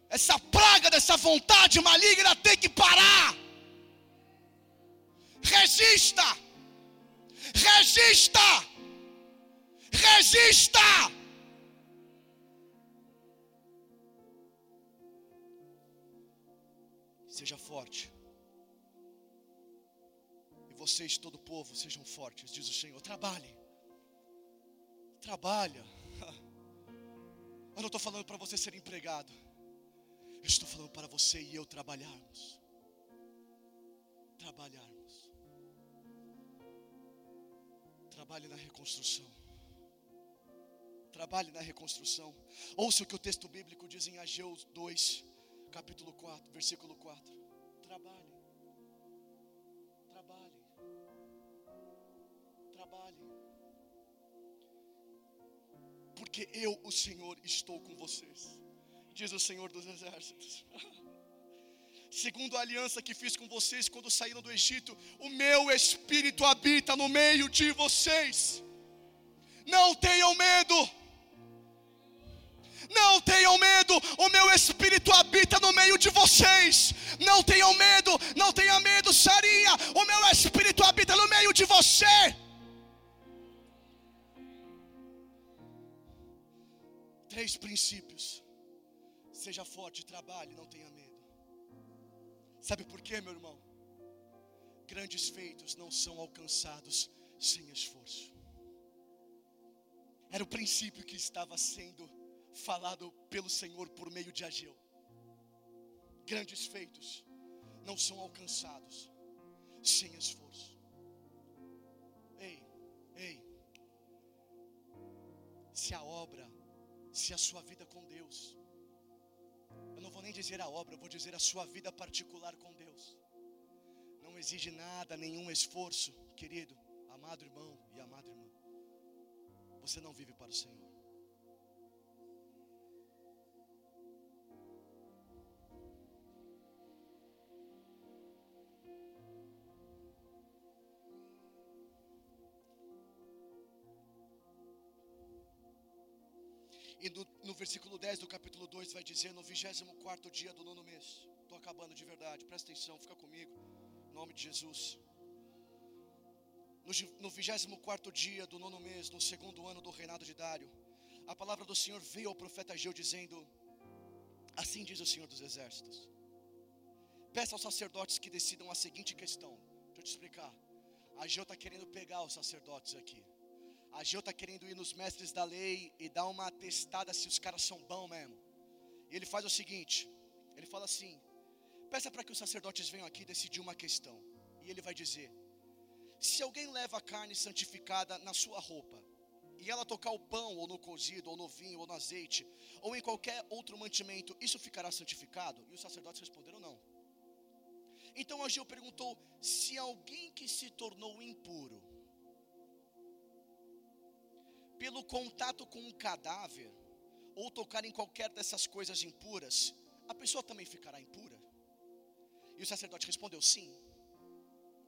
Essa praga dessa vontade maligna tem que parar. Resista. Resista. Resista. Seja forte. E vocês, todo o povo, sejam fortes, diz o Senhor. Trabalhem. Trabalha. Eu não estou falando para você ser empregado. Eu estou falando para você e eu trabalharmos. Trabalharmos. Trabalhe na reconstrução. Trabalhe na reconstrução. Ouça o que o texto bíblico diz em Ageu 2, capítulo 4, versículo 4. Trabalhe. Trabalhe. Trabalhe. Porque eu, o Senhor, estou com vocês diz o Senhor dos Exércitos. Segundo a aliança que fiz com vocês quando saíram do Egito, o meu espírito habita no meio de vocês. Não tenham medo. Não tenham medo, o meu espírito habita no meio de vocês. Não tenham medo, não tenha medo, Sarinha. O meu espírito habita no meio de você. Três princípios Seja forte, trabalhe, não tenha medo. Sabe por quê, meu irmão? Grandes feitos não são alcançados sem esforço. Era o princípio que estava sendo falado pelo Senhor por meio de Ageu. Grandes feitos não são alcançados sem esforço. Ei, ei. Se a obra, se a sua vida com Deus eu não vou nem dizer a obra, eu vou dizer a sua vida particular com Deus. Não exige nada, nenhum esforço, querido, amado irmão e amada irmã. Você não vive para o Senhor. E no, no, versículo 10 do capítulo 2 vai dizer: No 24 dia do nono mês. Estou acabando de verdade, presta atenção, fica comigo. Em nome de Jesus. No, no 24 dia do nono mês, no segundo ano do reinado de Dário, a palavra do Senhor veio ao profeta Ageu dizendo: Assim diz o Senhor dos Exércitos. Peça aos sacerdotes que decidam a seguinte questão. Deixa eu te explicar. A Geu está querendo pegar os sacerdotes aqui. A Geu está querendo ir nos mestres da lei e dar uma testada se os caras são bons mesmo. E ele faz o seguinte: ele fala assim: peça para que os sacerdotes venham aqui decidir uma questão. E ele vai dizer: se alguém leva a carne santificada na sua roupa, e ela tocar o pão, ou no cozido, ou no vinho, ou no azeite, ou em qualquer outro mantimento, isso ficará santificado? E os sacerdotes responderam: não. Então Ageu perguntou: se alguém que se tornou impuro, pelo contato com um cadáver, ou tocar em qualquer dessas coisas impuras, a pessoa também ficará impura? E o sacerdote respondeu: sim,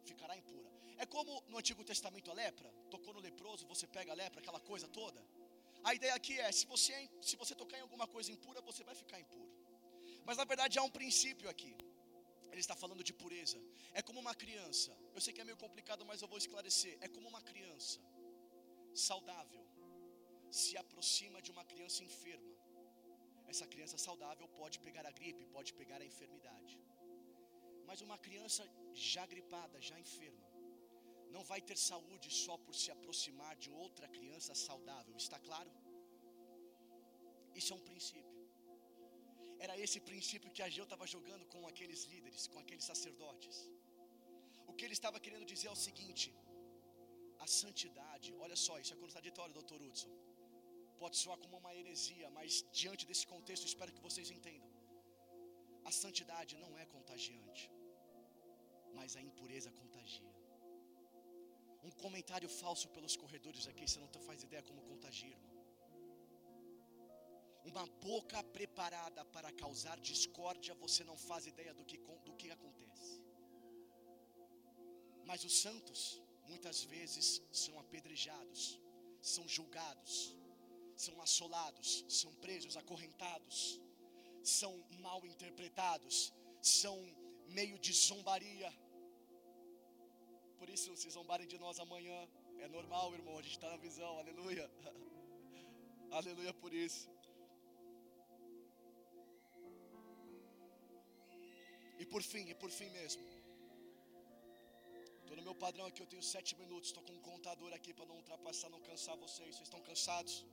ficará impura. É como no Antigo Testamento a lepra, tocou no leproso, você pega a lepra, aquela coisa toda. A ideia aqui é: se você, se você tocar em alguma coisa impura, você vai ficar impuro. Mas na verdade há um princípio aqui. Ele está falando de pureza. É como uma criança. Eu sei que é meio complicado, mas eu vou esclarecer. É como uma criança saudável se aproxima de uma criança enferma. Essa criança saudável pode pegar a gripe, pode pegar a enfermidade. Mas uma criança já gripada, já enferma, não vai ter saúde só por se aproximar de outra criança saudável. Está claro? Isso é um princípio. Era esse princípio que Ageu estava jogando com aqueles líderes, com aqueles sacerdotes. O que ele estava querendo dizer é o seguinte: a santidade, olha só, isso é contraditório, doutor Hudson. Pode soar como uma heresia, mas diante desse contexto, espero que vocês entendam. A santidade não é contagiante, mas a impureza contagia. Um comentário falso pelos corredores aqui, você não faz ideia como contagia, irmão. Uma boca preparada para causar discórdia, você não faz ideia do que, do que acontece. Mas os santos, muitas vezes, são apedrejados, são julgados, são assolados, são presos, acorrentados, são mal interpretados, são meio de zombaria. Por isso, se zombarem de nós amanhã, é normal, irmão, a gente está na visão, aleluia. aleluia por isso. E por fim, e por fim mesmo. Estou no meu padrão aqui, eu tenho sete minutos. Estou com um contador aqui para não ultrapassar, não cansar vocês. Vocês estão cansados?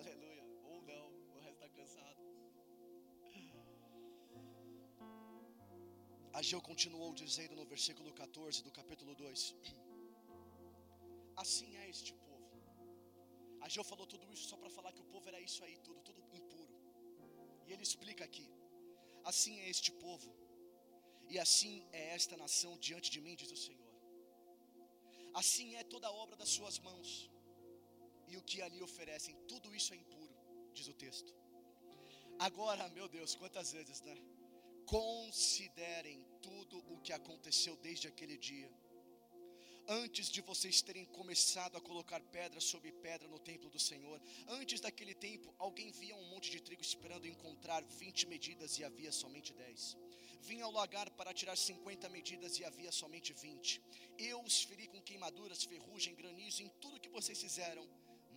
Aleluia. Ou não, o resto está cansado. Ageu continuou dizendo no versículo 14 do capítulo 2: Assim é este povo. Ageu falou tudo isso só para falar que o povo era isso aí, tudo, tudo impuro. E ele explica aqui: Assim é este povo, e assim é esta nação diante de mim, diz o Senhor. Assim é toda a obra das suas mãos, e o que ali oferecem, tudo isso é impuro, diz o texto. Agora, meu Deus, quantas vezes, né? Considerem tudo o que aconteceu desde aquele dia antes de vocês terem começado a colocar pedra sobre pedra no templo do Senhor, antes daquele tempo, alguém via um monte de trigo esperando encontrar 20 medidas e havia somente 10. Vinha ao lagar para tirar 50 medidas e havia somente 20. Eu os feri com queimaduras, ferrugem, granizo em tudo que vocês fizeram,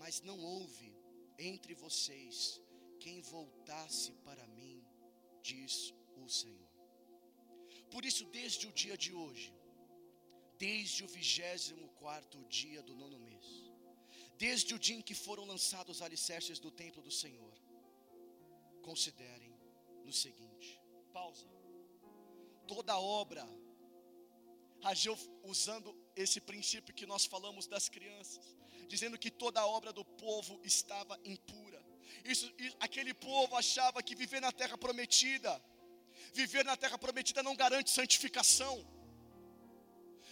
mas não houve entre vocês quem voltasse para mim, diz o Senhor. Por isso, desde o dia de hoje, desde o vigésimo quarto dia do nono mês, desde o dia em que foram lançados os alicerces do templo do Senhor. Considerem no seguinte: pausa. Toda obra, Ageu usando esse princípio que nós falamos das crianças, dizendo que toda obra do povo estava impura. Isso, aquele povo achava que viver na terra prometida, viver na terra prometida não garante santificação.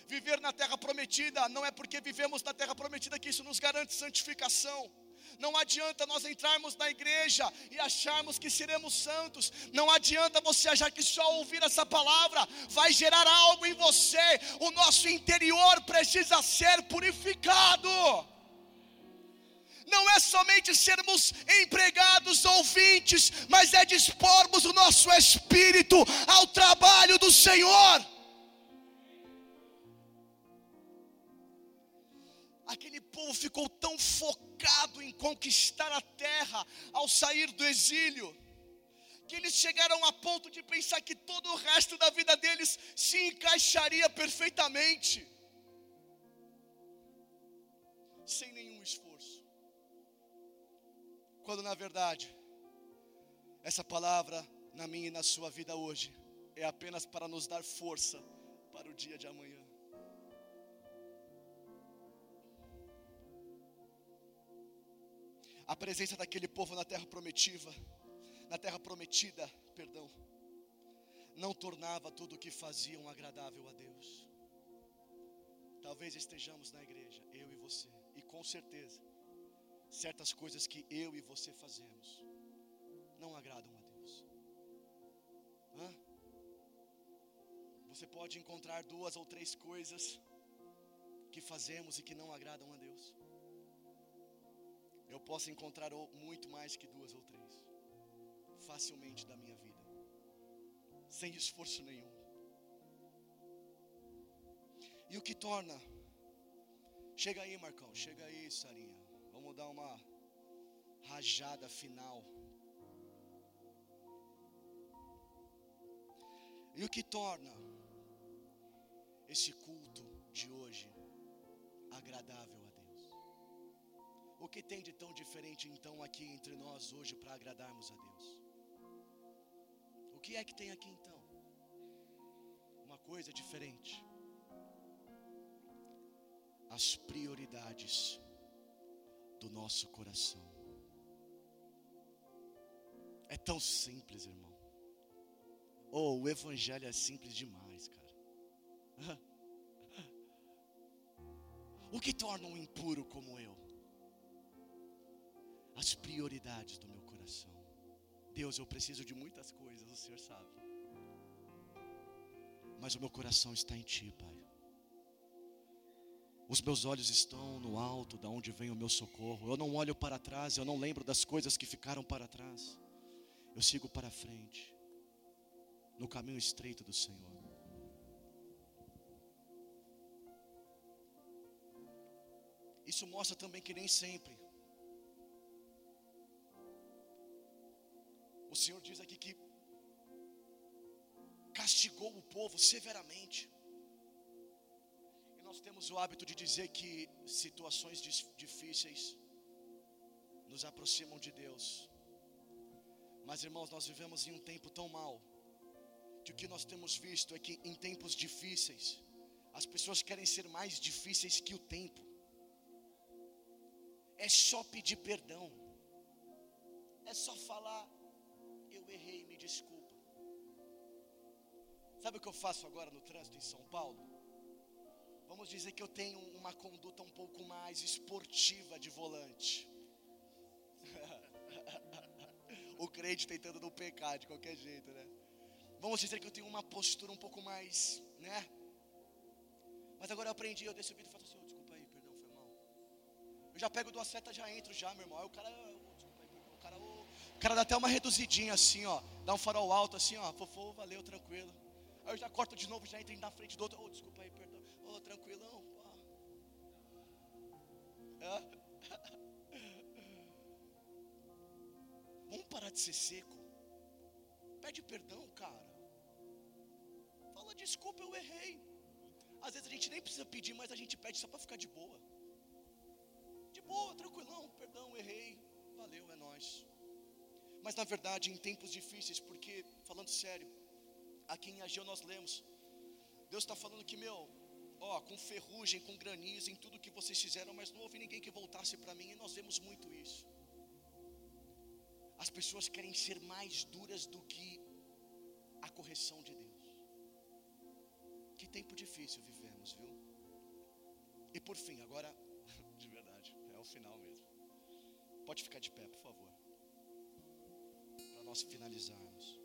Viver na terra prometida não é porque vivemos na terra prometida que isso nos garante santificação. Não adianta nós entrarmos na igreja e acharmos que seremos santos. Não adianta você achar que só ouvir essa palavra vai gerar algo em você. O nosso interior precisa ser purificado. Não é somente sermos empregados ouvintes, mas é dispormos o nosso espírito ao trabalho do Senhor. aquele povo ficou tão focado em conquistar a terra ao sair do exílio, que eles chegaram a ponto de pensar que todo o resto da vida deles se encaixaria perfeitamente, sem nenhum esforço. Quando na verdade, essa palavra na minha e na sua vida hoje é apenas para nos dar força para o dia de amanhã. A presença daquele povo na terra prometida, na terra prometida, perdão, não tornava tudo o que faziam agradável a Deus. Talvez estejamos na igreja, eu e você, e com certeza, certas coisas que eu e você fazemos não agradam a Deus. Hã? Você pode encontrar duas ou três coisas que fazemos e que não agradam a Deus. Eu posso encontrar muito mais que duas ou três, facilmente da minha vida, sem esforço nenhum. E o que torna, chega aí, Marcão, chega aí, Sarinha, dar uma rajada final. E o que torna esse culto de hoje agradável a Deus? O que tem de tão diferente então aqui entre nós hoje para agradarmos a Deus? O que é que tem aqui então? Uma coisa diferente. As prioridades do nosso coração. É tão simples, irmão. Oh, o evangelho é simples demais, cara. O que torna um impuro como eu? As prioridades do meu coração. Deus, eu preciso de muitas coisas, o Senhor sabe. Mas o meu coração está em Ti, Pai. Os meus olhos estão no alto, da onde vem o meu socorro. Eu não olho para trás, eu não lembro das coisas que ficaram para trás. Eu sigo para frente no caminho estreito do Senhor. Isso mostra também que nem sempre o Senhor diz aqui que castigou o povo severamente. Temos o hábito de dizer que situações difíceis nos aproximam de Deus. Mas irmãos, nós vivemos em um tempo tão mal que o que nós temos visto é que em tempos difíceis, as pessoas querem ser mais difíceis que o tempo. É só pedir perdão. É só falar, eu errei, me desculpa. Sabe o que eu faço agora no trânsito em São Paulo? Vamos dizer que eu tenho uma conduta um pouco mais esportiva de volante. o crente tentando não pecar de qualquer jeito, né? Vamos dizer que eu tenho uma postura um pouco mais, né? Mas agora eu aprendi, eu desço o vídeo e falo assim, oh, desculpa aí, perdão, foi mal. Eu já pego duas setas, já entro já, meu irmão. Aí o cara, oh, desculpa aí, perdão, o cara, oh, o cara dá até uma reduzidinha assim, ó. Dá um farol alto assim, ó. Fofo, valeu, tranquilo. Aí eu já corto de novo, já entro na frente do outro. Oh, desculpa aí, perdão. Tranquilão. Vamos parar de ser seco. Pede perdão, cara. Fala desculpa, eu errei. Às vezes a gente nem precisa pedir, mas a gente pede só para ficar de boa. De boa, tranquilão, perdão, errei. Valeu, é nós. Mas na verdade, em tempos difíceis, porque, falando sério, aqui em Ageu nós lemos, Deus está falando que, meu, ó, com ferrugem, com granizo, em tudo que vocês fizeram, mas não houve ninguém que voltasse para mim, e nós vemos muito isso. As pessoas querem ser mais duras do que a correção de Deus. Que tempo difícil vivemos, viu? E por fim, agora, de verdade, é o final mesmo. Pode ficar de pé, por favor. Para nós finalizarmos.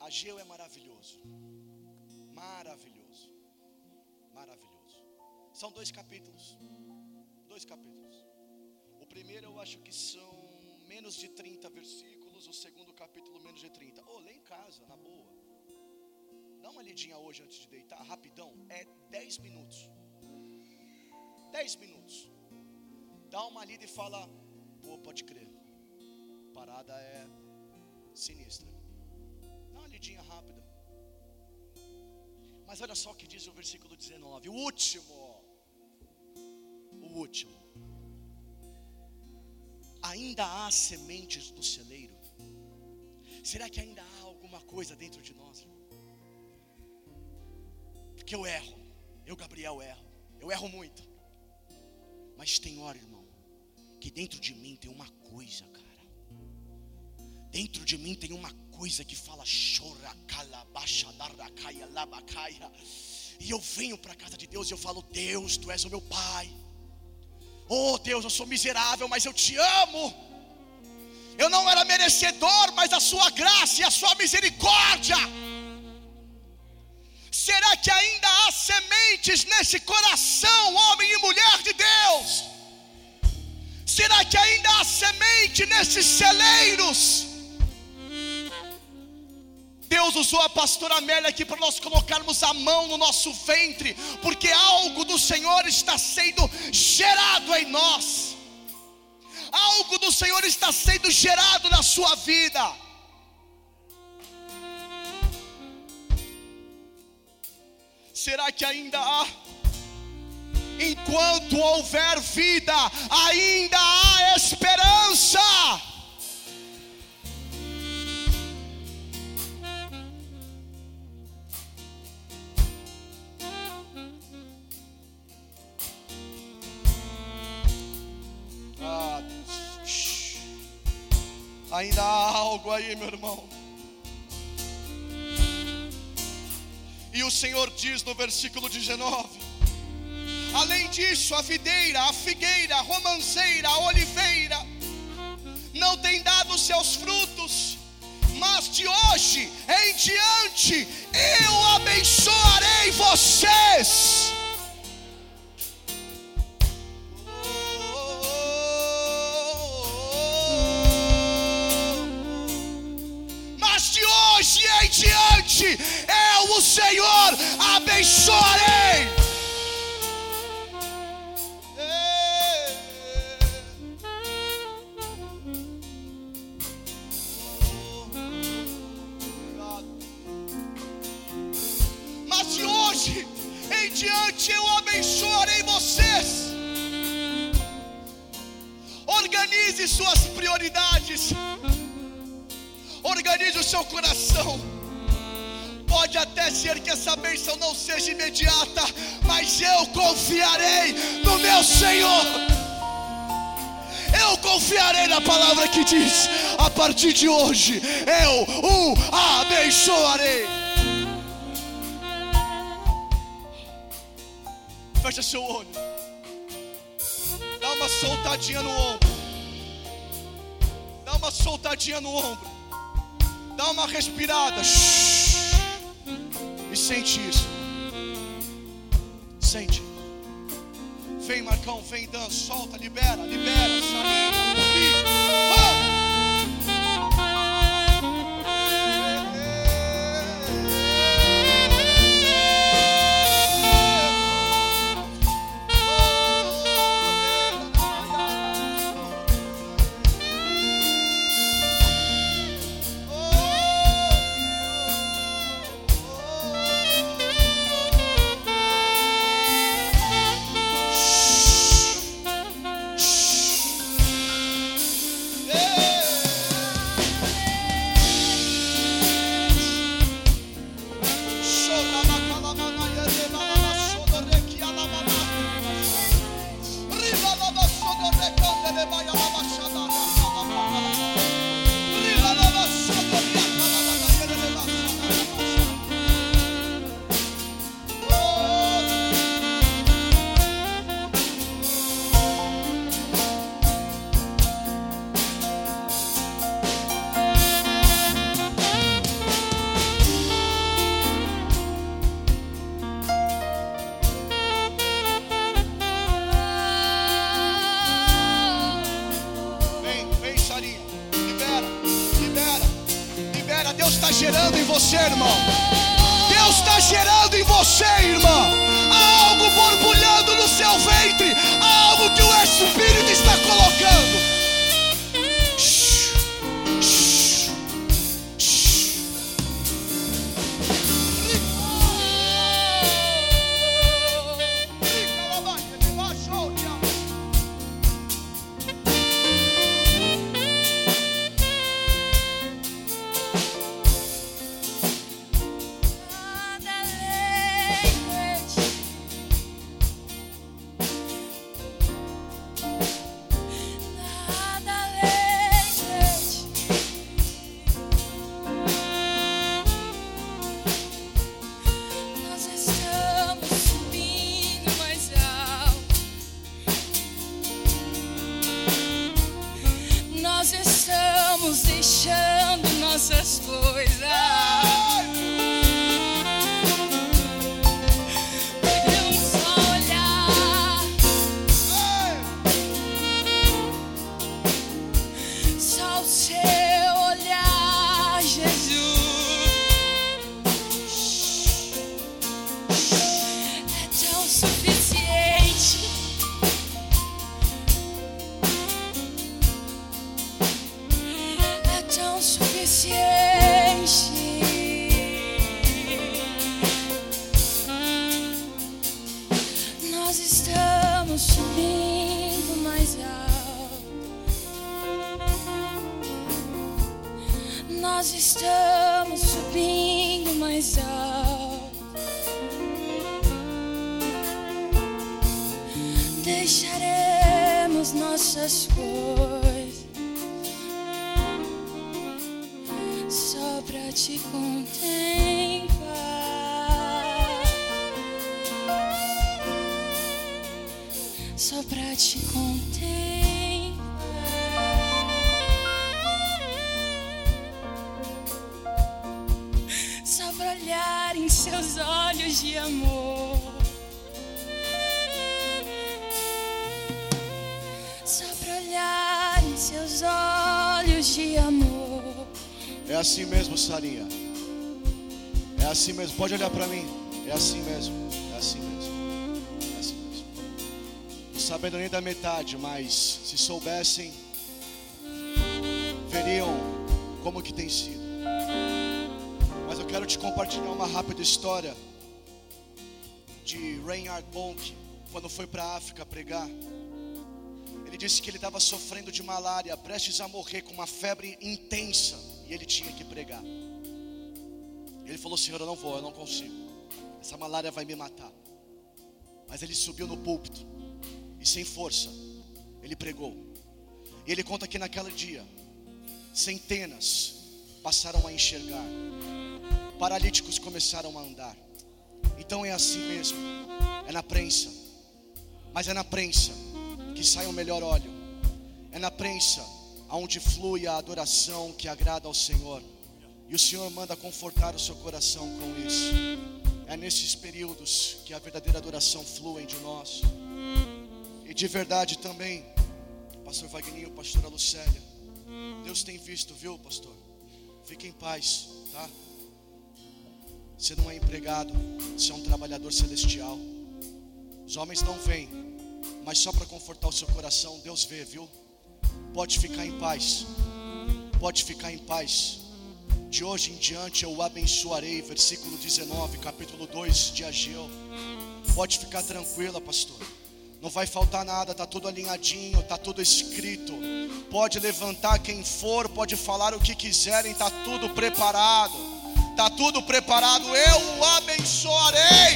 Ageu é maravilhoso. Maravilhoso. Maravilhoso. São dois capítulos. Dois capítulos. O primeiro eu acho que são menos de 30 versículos, o segundo capítulo menos de 30. Ô, oh, lê em casa, na boa. Dá uma lidinha hoje antes de deitar, rapidão. É 10 minutos. 10 minutos. Dá uma lida e fala: pô, pode crer. Parada é sinistra. Lidinha rápida. Mas olha só o que diz o versículo 19, o último. O último. Ainda há sementes no celeiro. Será que ainda há alguma coisa dentro de nós? Porque eu erro. Eu, Gabriel, erro. Eu erro muito. Mas tem hora, irmão, que dentro de mim tem uma coisa, cara. Dentro de mim tem uma coisa que fala chora, calabaixa, darracaia, labacaia. E eu venho para a casa de Deus e eu falo: Deus, tu és o meu Pai. Oh Deus, eu sou miserável, mas eu te amo. Eu não era merecedor, mas a sua graça e a sua misericórdia. Será que ainda há sementes nesse coração, homem e mulher de Deus? Será que ainda há semente nesses celeiros? Deus usou a pastora Amélia aqui para nós colocarmos a mão no nosso ventre, porque algo do Senhor está sendo gerado em nós, algo do Senhor está sendo gerado na sua vida. Será que ainda há? Enquanto houver vida, ainda há esperança. Ainda há algo aí, meu irmão. E o Senhor diz no versículo 19: Além disso, a videira, a figueira, a romanceira, a oliveira, não tem dado seus frutos, mas de hoje em diante eu abençoarei vocês. O Senhor, abençoarei. Confiarei na palavra que diz: a partir de hoje eu o abençoarei. Fecha seu olho, dá uma soltadinha no ombro, dá uma soltadinha no ombro, dá uma respirada. Shhh. E sente isso. Sente. Vem, Marcão, vem, Dan, solta, libera, libera, estamos deixando nossas coisas. Da metade, mas se soubessem, veriam como que tem sido. Mas eu quero te compartilhar uma rápida história de Reinhard Bonk, quando foi para a África pregar. Ele disse que ele estava sofrendo de malária, prestes a morrer com uma febre intensa, e ele tinha que pregar. Ele falou: Senhor, eu não vou, eu não consigo. Essa malária vai me matar. Mas ele subiu no púlpito e, sem força, ele pregou. E ele conta que naquele dia, centenas passaram a enxergar, paralíticos começaram a andar. Então é assim mesmo, é na prensa, mas é na prensa que sai o melhor óleo, é na prensa aonde flui a adoração que agrada ao Senhor. E o Senhor manda confortar o seu coração com isso. É nesses períodos que a verdadeira adoração flui de nós. De verdade também, Pastor Wagninho, Pastora Lucélia, Deus tem visto, viu, pastor? Fique em paz, tá? Você não é empregado, você é um trabalhador celestial. Os homens não veem, mas só para confortar o seu coração, Deus vê, viu? Pode ficar em paz, pode ficar em paz. De hoje em diante eu o abençoarei. Versículo 19, capítulo 2 de Ageu. Pode ficar tranquila, pastor. Não vai faltar nada, tá tudo alinhadinho, tá tudo escrito. Pode levantar quem for, pode falar o que quiserem, tá tudo preparado. Tá tudo preparado, eu o abençoarei.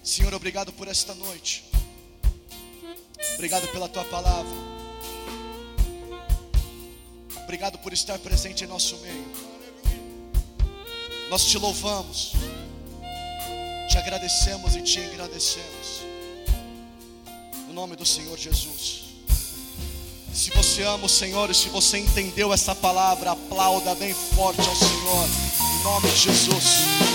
Senhor, obrigado por esta noite. Obrigado pela tua palavra. Obrigado por estar presente em nosso meio. Nós te louvamos, te agradecemos e te engrandecemos. No nome do Senhor Jesus. Se você ama o Senhor e se você entendeu essa palavra, aplauda bem forte ao Senhor. Em nome de Jesus.